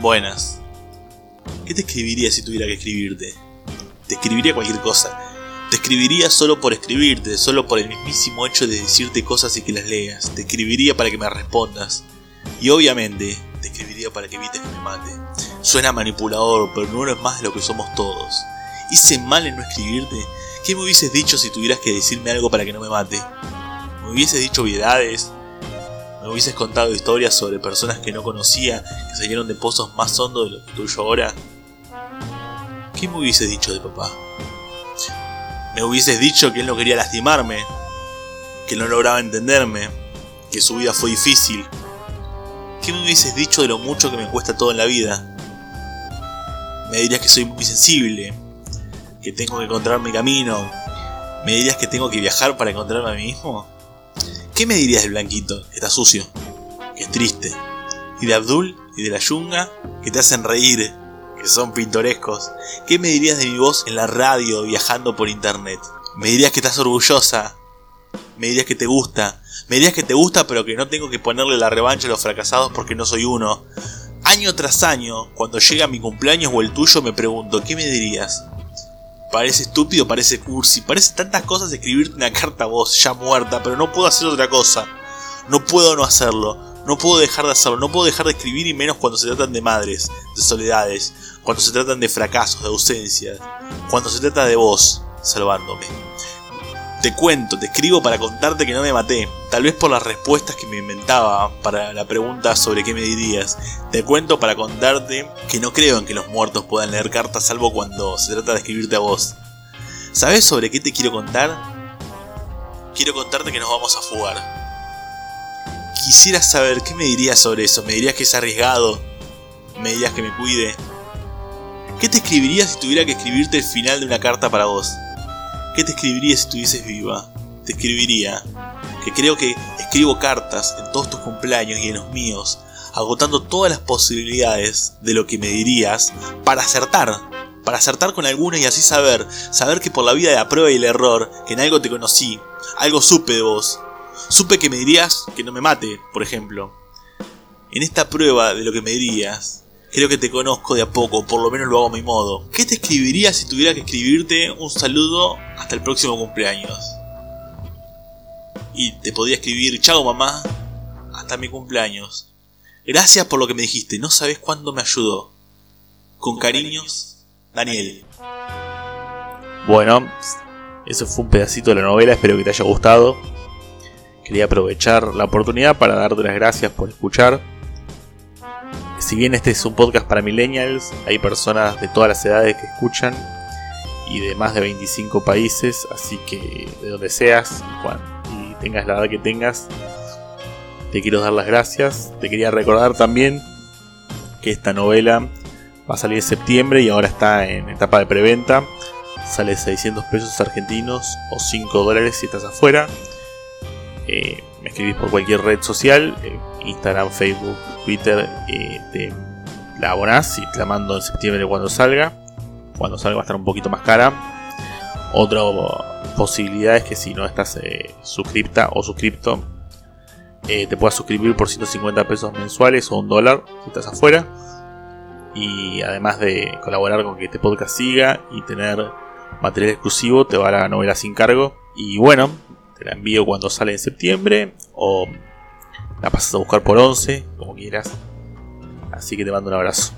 Buenas. ¿Qué te escribiría si tuviera que escribirte? Te escribiría cualquier cosa. Te escribiría solo por escribirte, solo por el mismísimo hecho de decirte cosas y que las leas. Te escribiría para que me respondas. Y obviamente, te escribiría para que evites que me mate. Suena manipulador, pero no es más de lo que somos todos. ¿Hice mal en no escribirte? ¿Qué me hubieses dicho si tuvieras que decirme algo para que no me mate? ¿Me hubieses dicho obviedades? ¿Me hubieses contado historias sobre personas que no conocía que salieron de pozos más hondos de lo tuyo ahora? ¿Qué me hubieses dicho de papá? Me hubieses dicho que él no quería lastimarme, que no lograba entenderme, que su vida fue difícil. ¿Qué me hubieses dicho de lo mucho que me cuesta todo en la vida? Me dirías que soy muy sensible, que tengo que encontrar mi camino. ¿Me dirías que tengo que viajar para encontrarme a mí mismo? ¿Qué me dirías del blanquito? Que está sucio, que es triste. Y de Abdul y de la yunga, que te hacen reír, que son pintorescos. ¿Qué me dirías de mi voz en la radio viajando por internet? Me dirías que estás orgullosa. Me dirías que te gusta. Me dirías que te gusta pero que no tengo que ponerle la revancha a los fracasados porque no soy uno. Año tras año, cuando llega mi cumpleaños o el tuyo, me pregunto, ¿qué me dirías? Parece estúpido, parece cursi, parece tantas cosas escribirte una carta a vos, ya muerta, pero no puedo hacer otra cosa. No puedo no hacerlo, no puedo dejar de hacerlo, no puedo dejar de escribir y menos cuando se tratan de madres, de soledades, cuando se tratan de fracasos, de ausencias, cuando se trata de vos, salvándome. Te cuento, te escribo para contarte que no me maté, tal vez por las respuestas que me inventaba para la pregunta sobre qué me dirías. Te cuento para contarte que no creo en que los muertos puedan leer cartas salvo cuando se trata de escribirte a vos. ¿Sabes sobre qué te quiero contar? Quiero contarte que nos vamos a fugar. Quisiera saber qué me dirías sobre eso. ¿Me dirías que es arriesgado? ¿Me dirías que me cuide? ¿Qué te escribirías si tuviera que escribirte el final de una carta para vos? ¿Qué te escribiría si estuvieses viva? Te escribiría que creo que escribo cartas en todos tus cumpleaños y en los míos, agotando todas las posibilidades de lo que me dirías para acertar, para acertar con alguna y así saber, saber que por la vida de la prueba y el error, que en algo te conocí, algo supe de vos. Supe que me dirías que no me mate, por ejemplo. En esta prueba de lo que me dirías, Creo que te conozco de a poco, por lo menos lo hago a mi modo. ¿Qué te escribiría si tuviera que escribirte un saludo hasta el próximo cumpleaños? Y te podría escribir, chao mamá, hasta mi cumpleaños. Gracias por lo que me dijiste, no sabes cuándo me ayudó. Con cariños, Daniel. Bueno, eso fue un pedacito de la novela, espero que te haya gustado. Quería aprovechar la oportunidad para darte las gracias por escuchar si bien este es un podcast para millennials, hay personas de todas las edades que escuchan y de más de 25 países, así que de donde seas y, tengas la edad que tengas, te quiero dar las gracias. Te quería recordar también que esta novela va a salir en septiembre y ahora está en etapa de preventa. Sale 600 pesos argentinos o 5 dólares si estás afuera. Eh, me escribís por cualquier red social, eh, Instagram, Facebook, Twitter, eh, la abonás y te la mando en septiembre cuando salga. Cuando salga va a estar un poquito más cara. Otra posibilidad es que si no estás eh, suscripta o suscripto, eh, te puedas suscribir por 150 pesos mensuales o un dólar si estás afuera. Y además de colaborar con que este podcast siga y tener material exclusivo, te va la novela sin cargo. Y bueno, te la envío cuando sale en septiembre o la pasas a buscar por 11, como quieras. Así que te mando un abrazo.